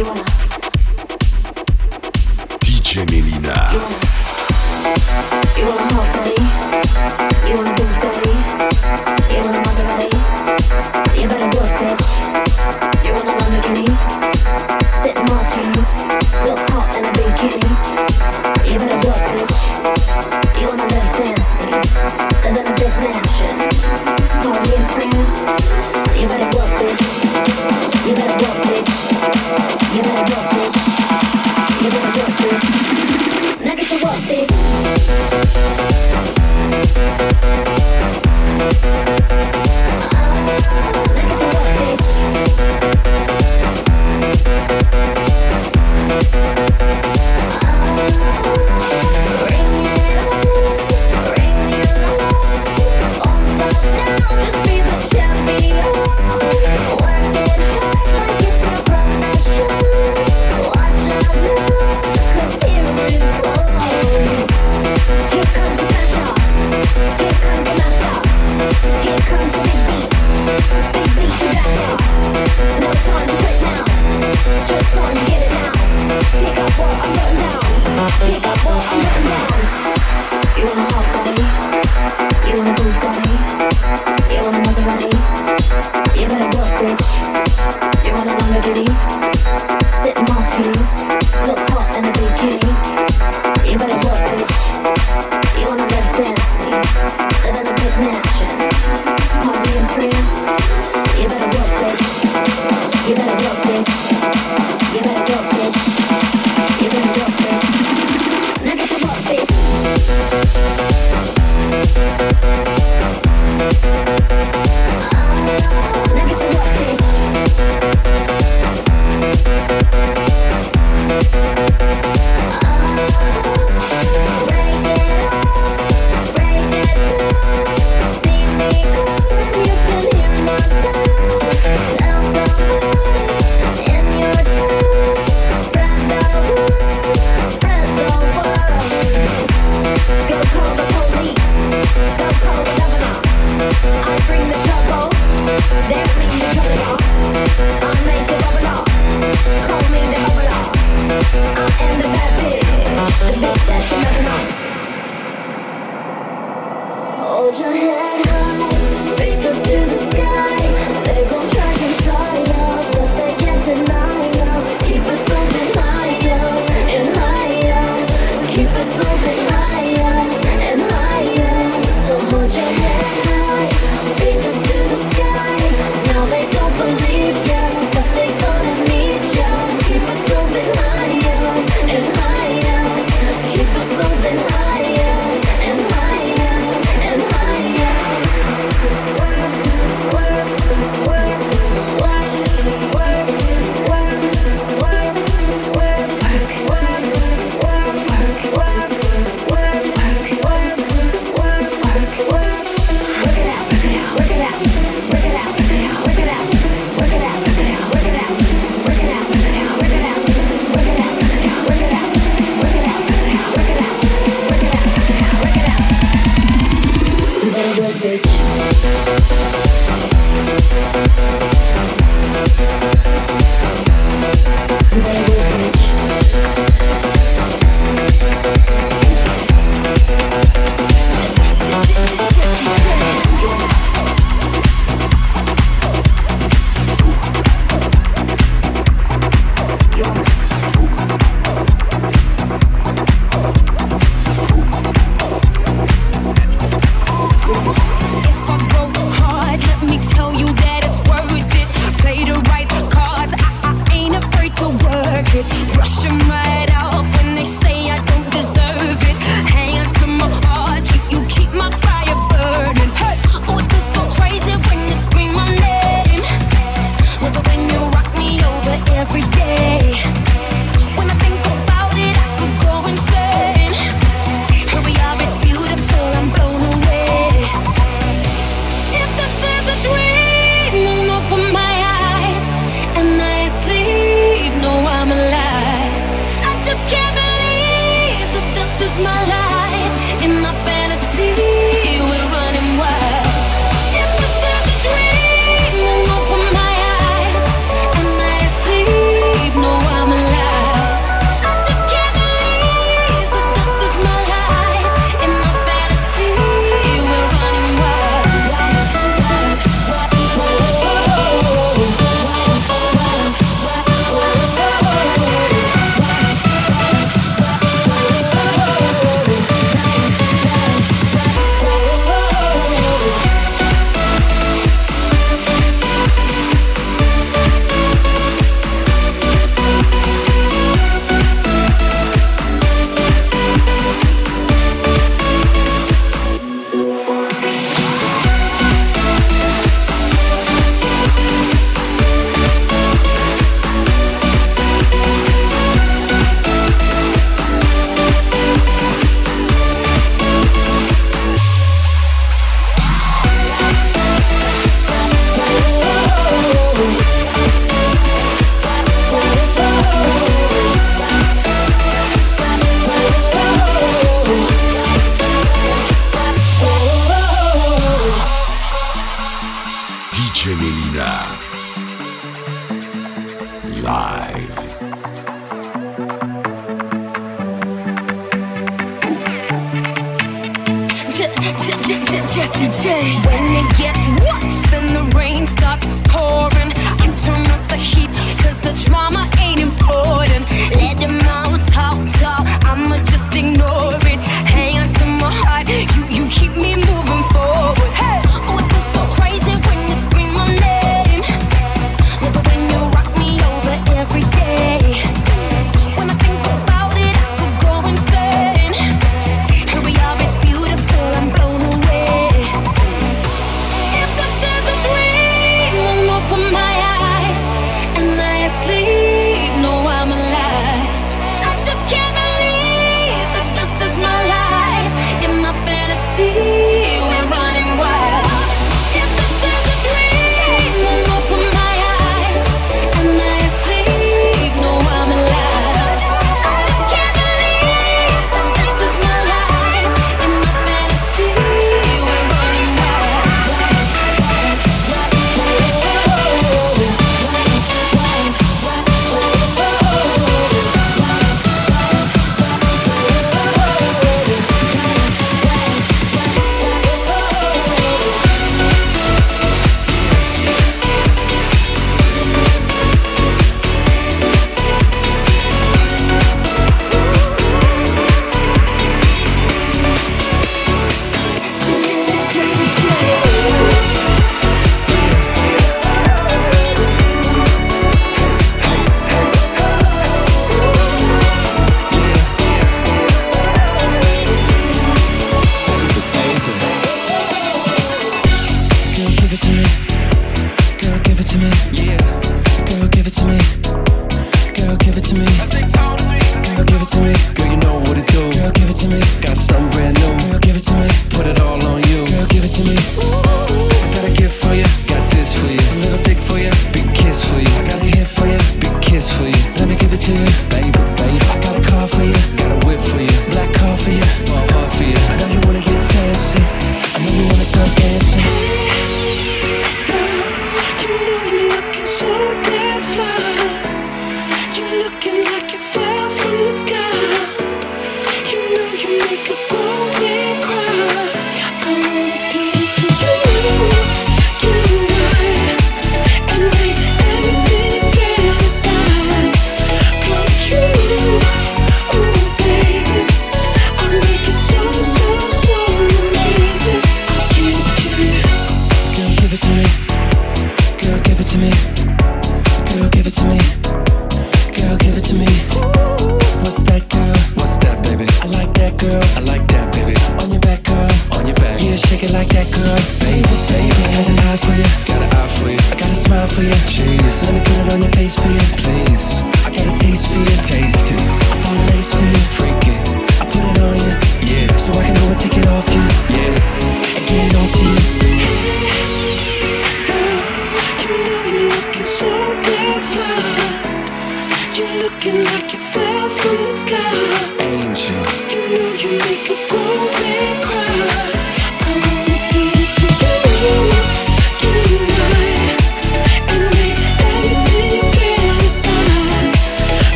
Negative bitch.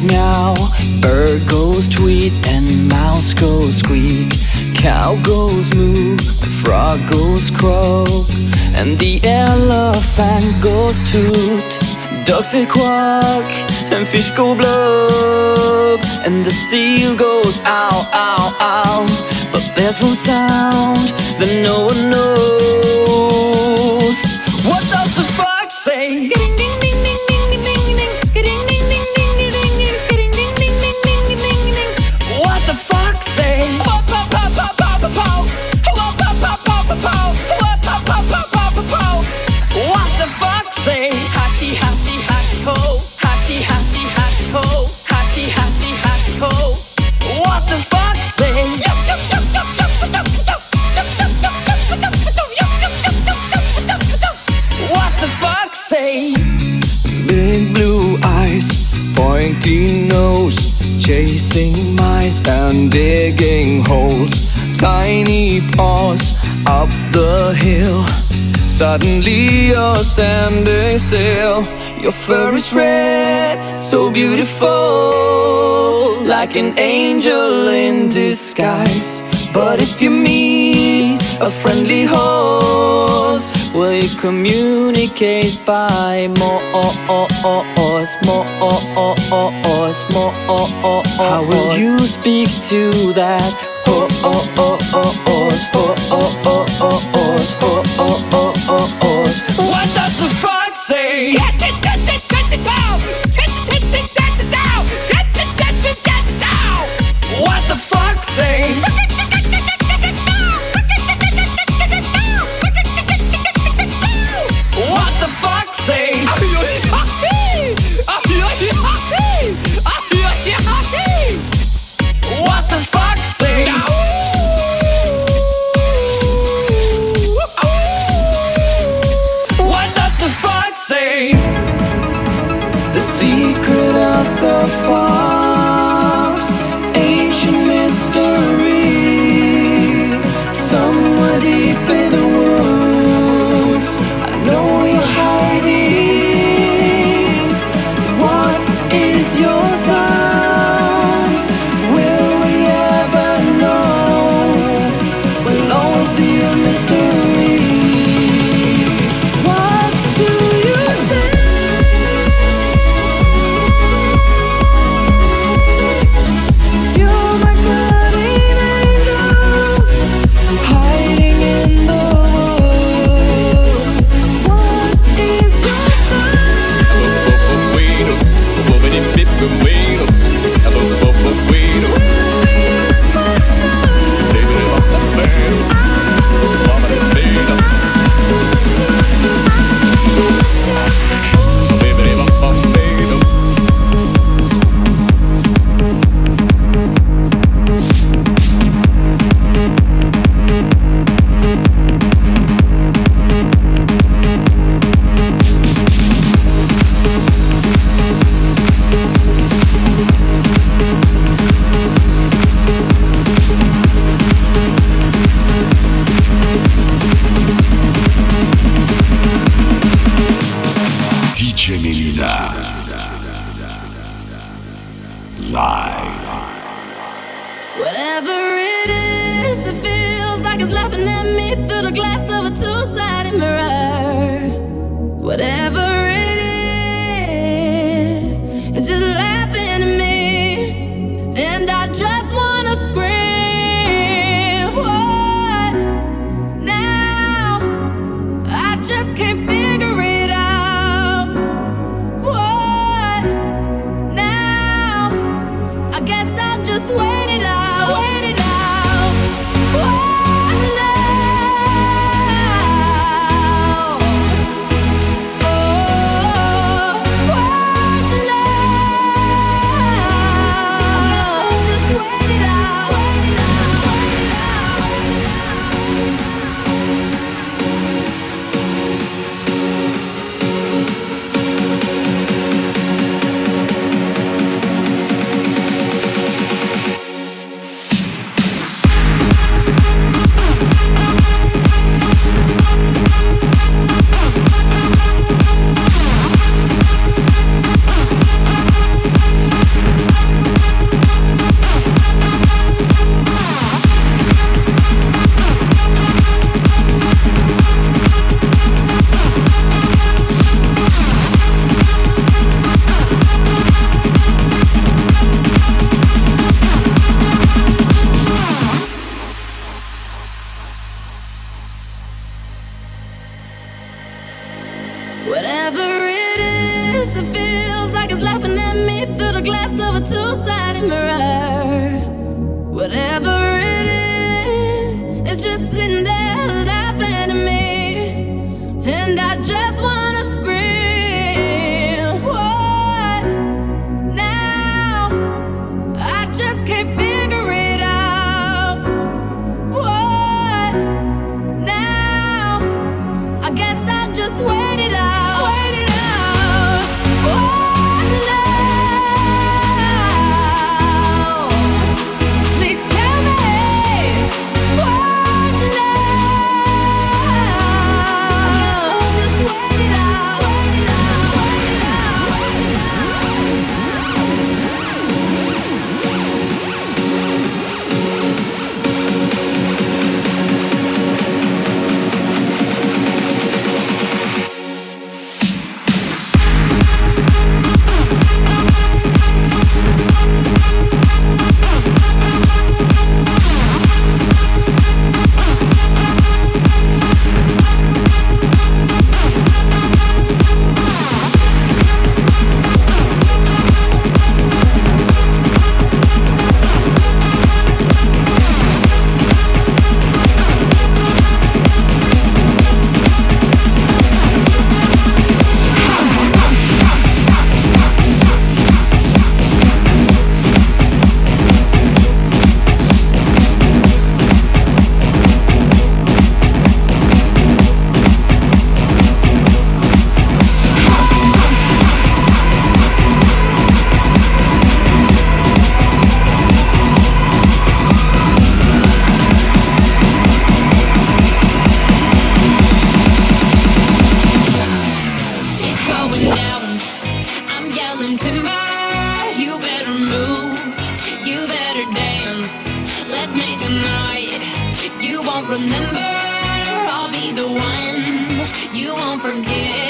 Goes meow, bird goes tweet, and mouse goes squeak. Cow goes moo, frog goes croak, and the elephant goes toot. Ducks say quack, and fish go blub, and the seal goes ow, ow, ow. But there's one sound that no one knows. What does the chasing mice and digging holes. Tiny paws up the hill. Suddenly you're standing still. Your fur is red, so beautiful, like an angel in disguise. But if you meet a friendly horse, will you communicate by more, more, more? How will you speak to that horse? What me through the glass of a two-sided and I just want make a night you won't remember. I'll be the one you won't forget.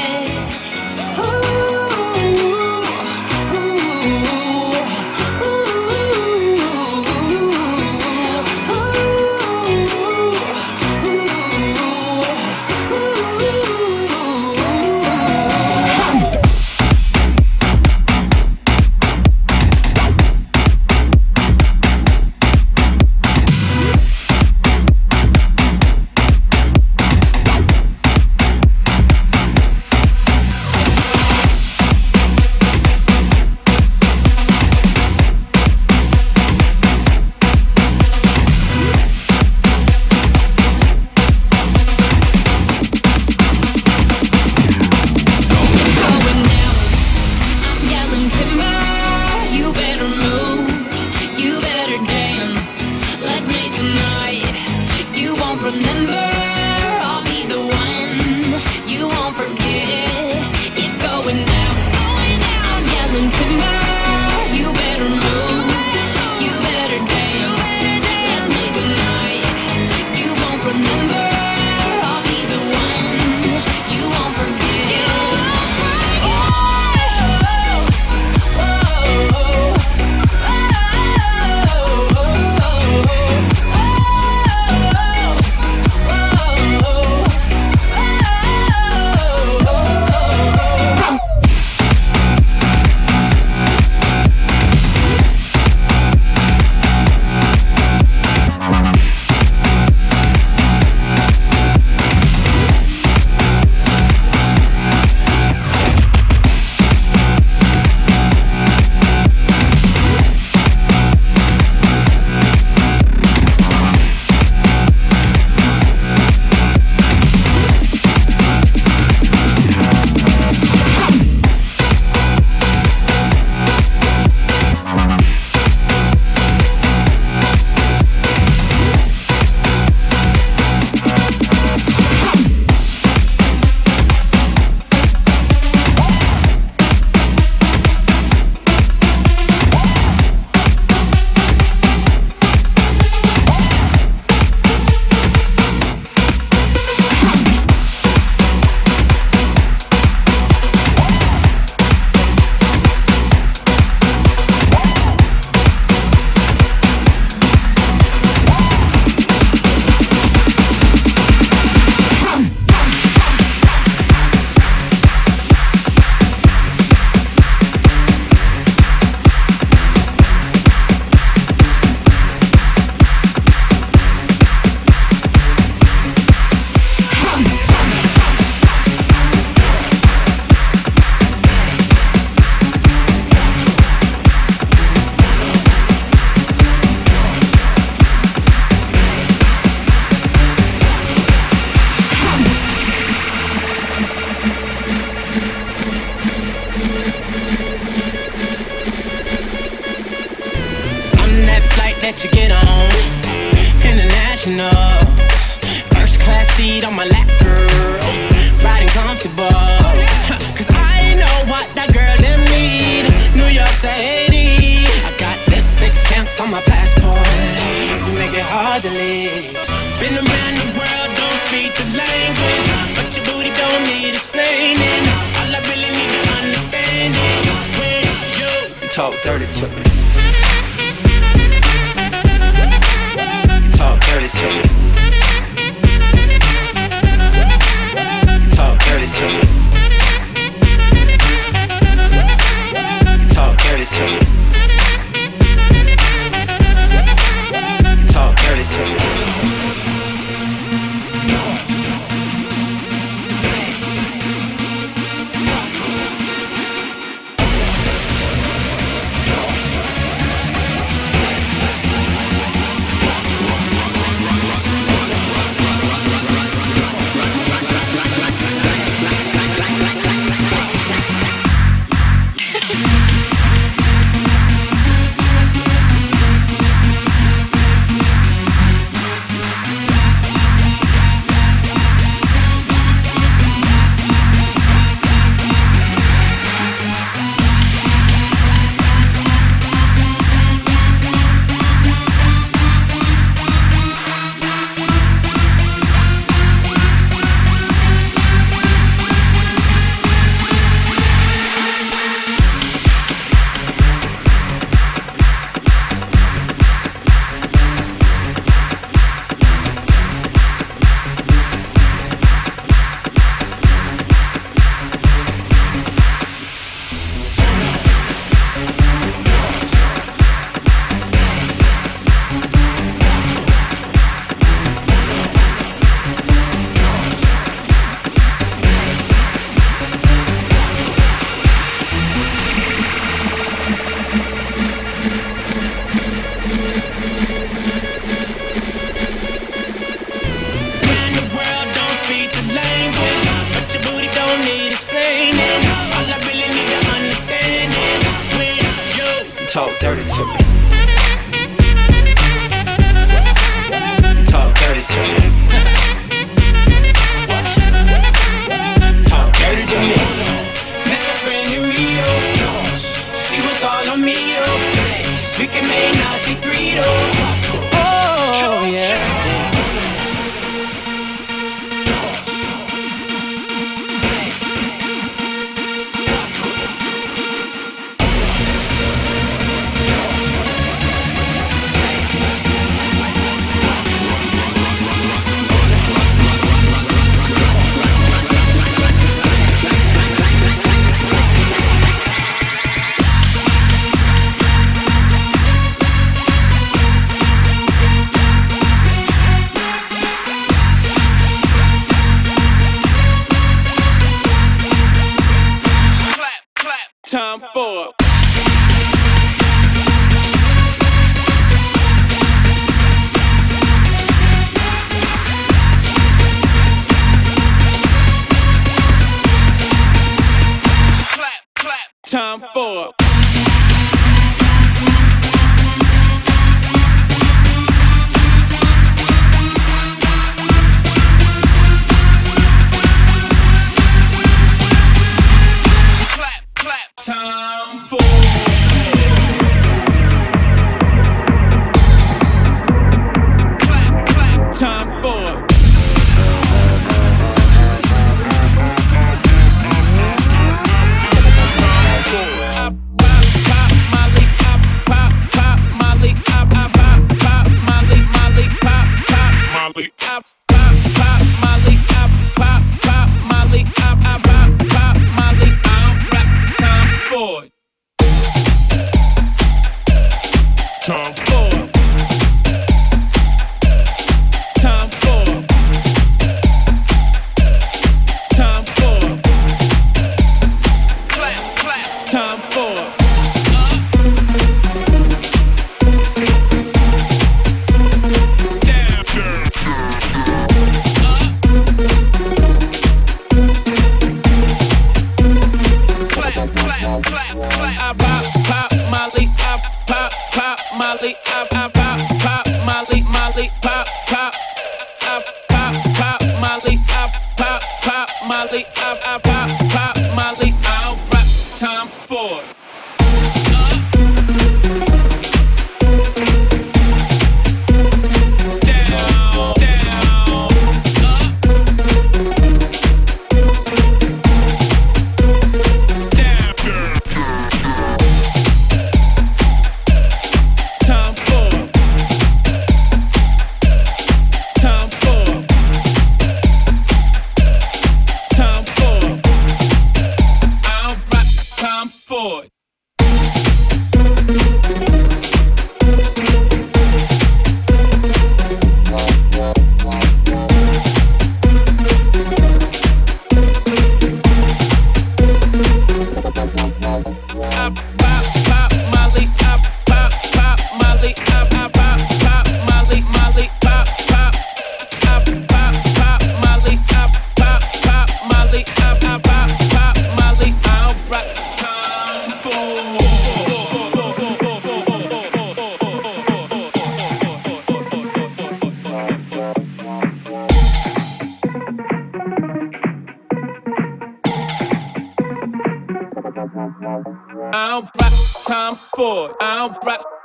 Talk dirty to me.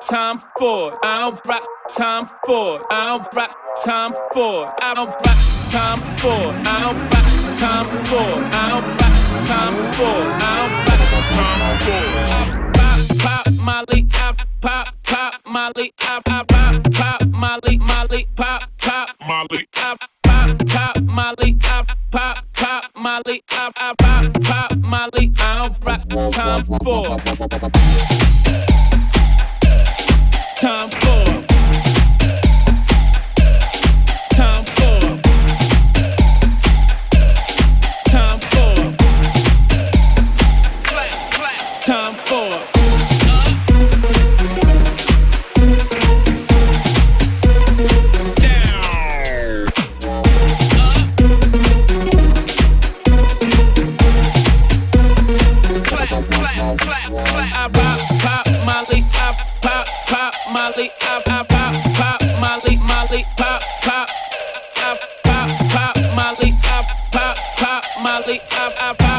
Time for it. I don't rock Tom Ford. I don't rock Tom Ford. I don't rock Tom Ford. I don't rock Tom Ford. I don't rock Tom Ford. I don't rock Tom Ford it. Pop, pop, Molly, pop, pop, pop, Molly, pop, pop, pop, Molly, Molly, pop, pop, Molly, pop, pop, pop, Molly, pop, pop, pop, Molly, pop, pop, pop, Molly. I don't rock Tom Ford Tom Ford Molly, I, I, I.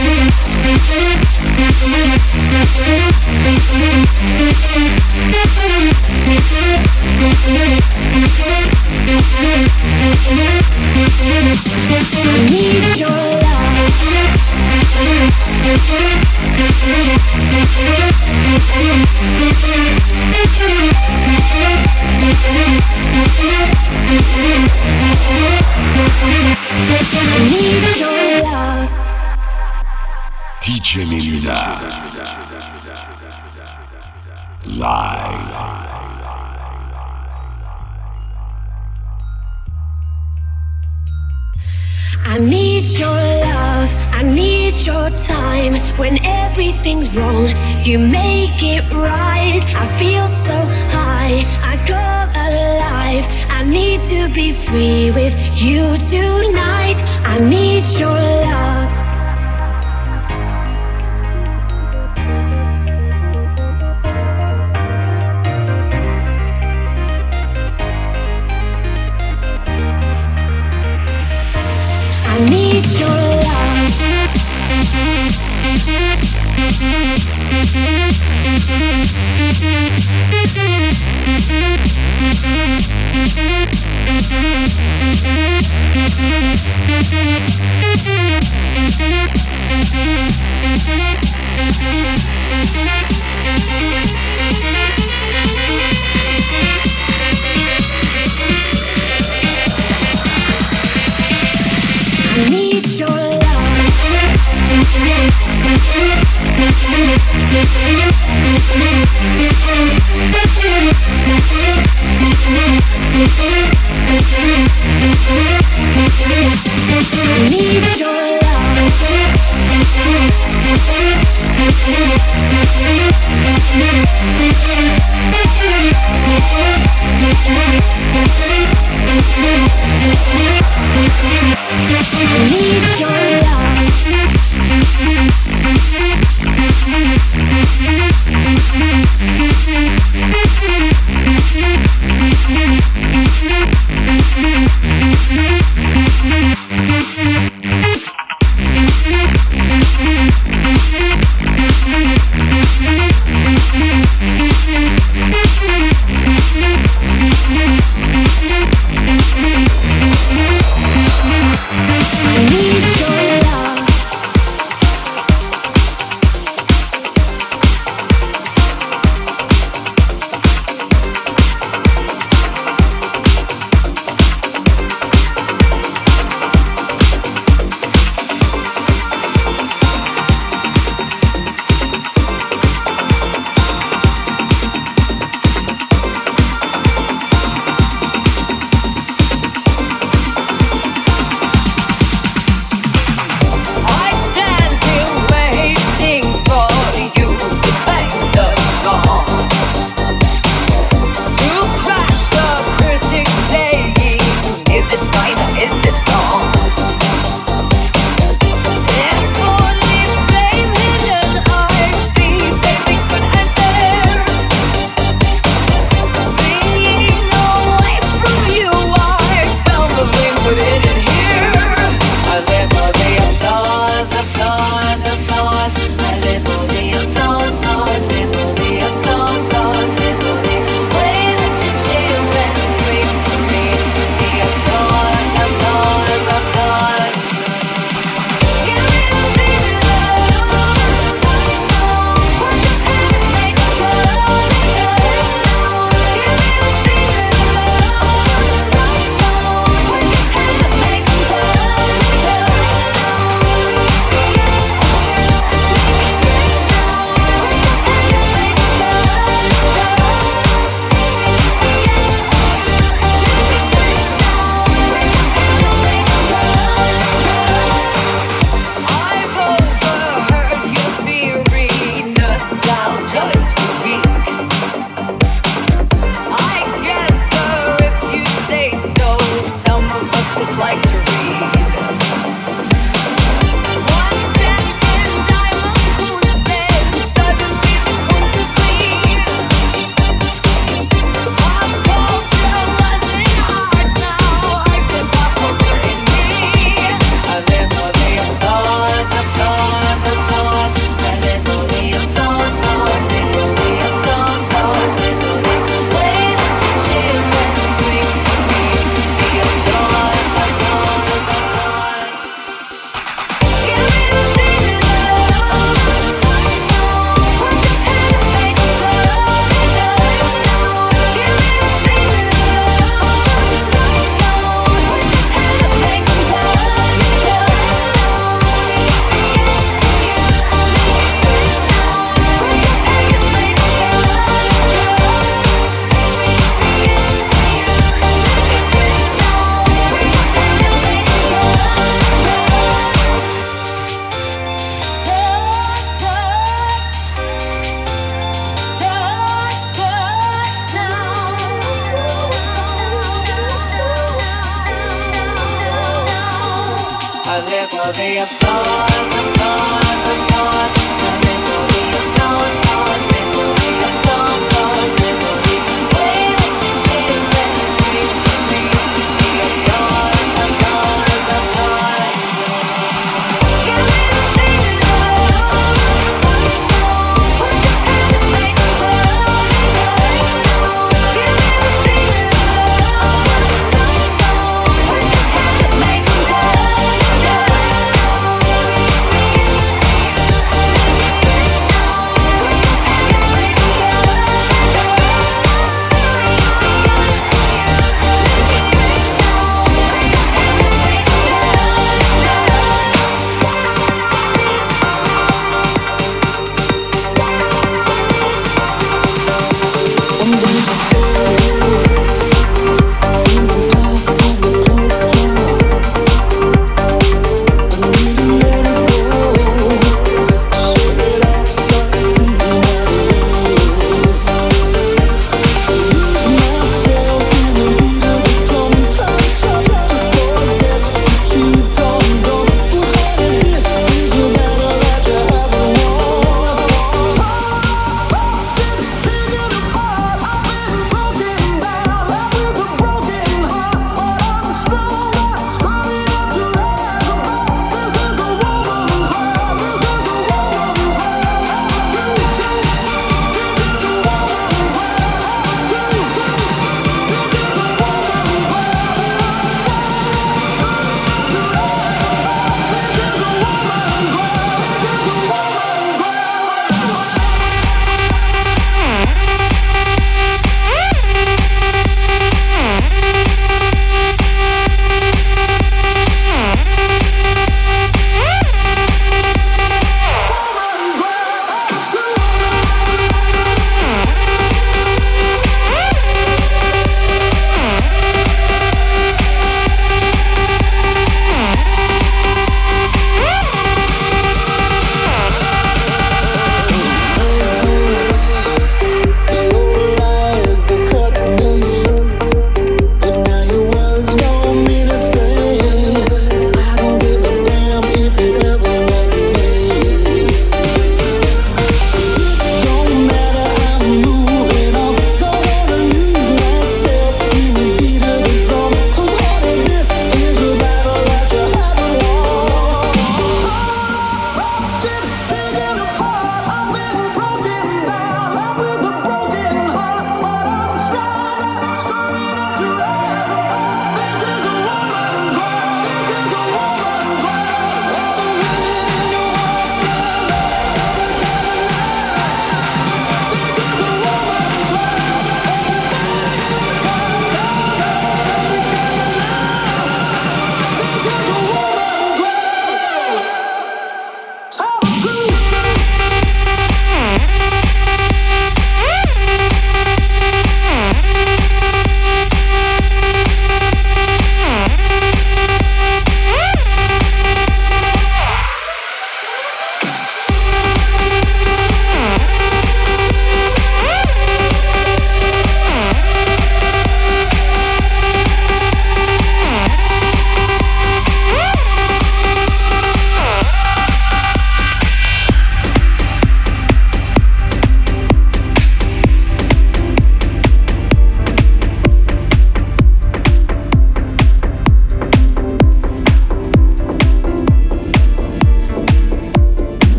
love. I